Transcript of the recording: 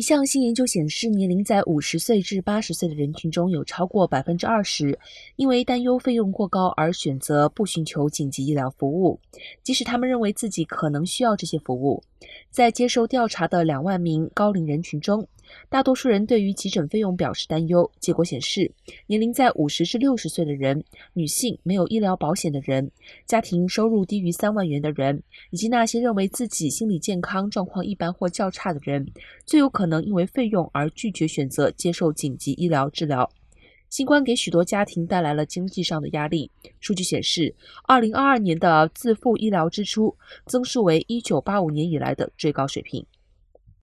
一项新研究显示，年龄在五十岁至八十岁的人群中有超过百分之二十，因为担忧费用过高而选择不寻求紧急医疗服务，即使他们认为自己可能需要这些服务。在接受调查的两万名高龄人群中，大多数人对于急诊费用表示担忧。结果显示，年龄在五十至六十岁的人、女性、没有医疗保险的人、家庭收入低于三万元的人，以及那些认为自己心理健康状况一般或较差的人，最有可能因为费用而拒绝选择接受紧急医疗治疗。新冠给许多家庭带来了经济上的压力。数据显示，二零二二年的自付医疗支出增速为一九八五年以来的最高水平。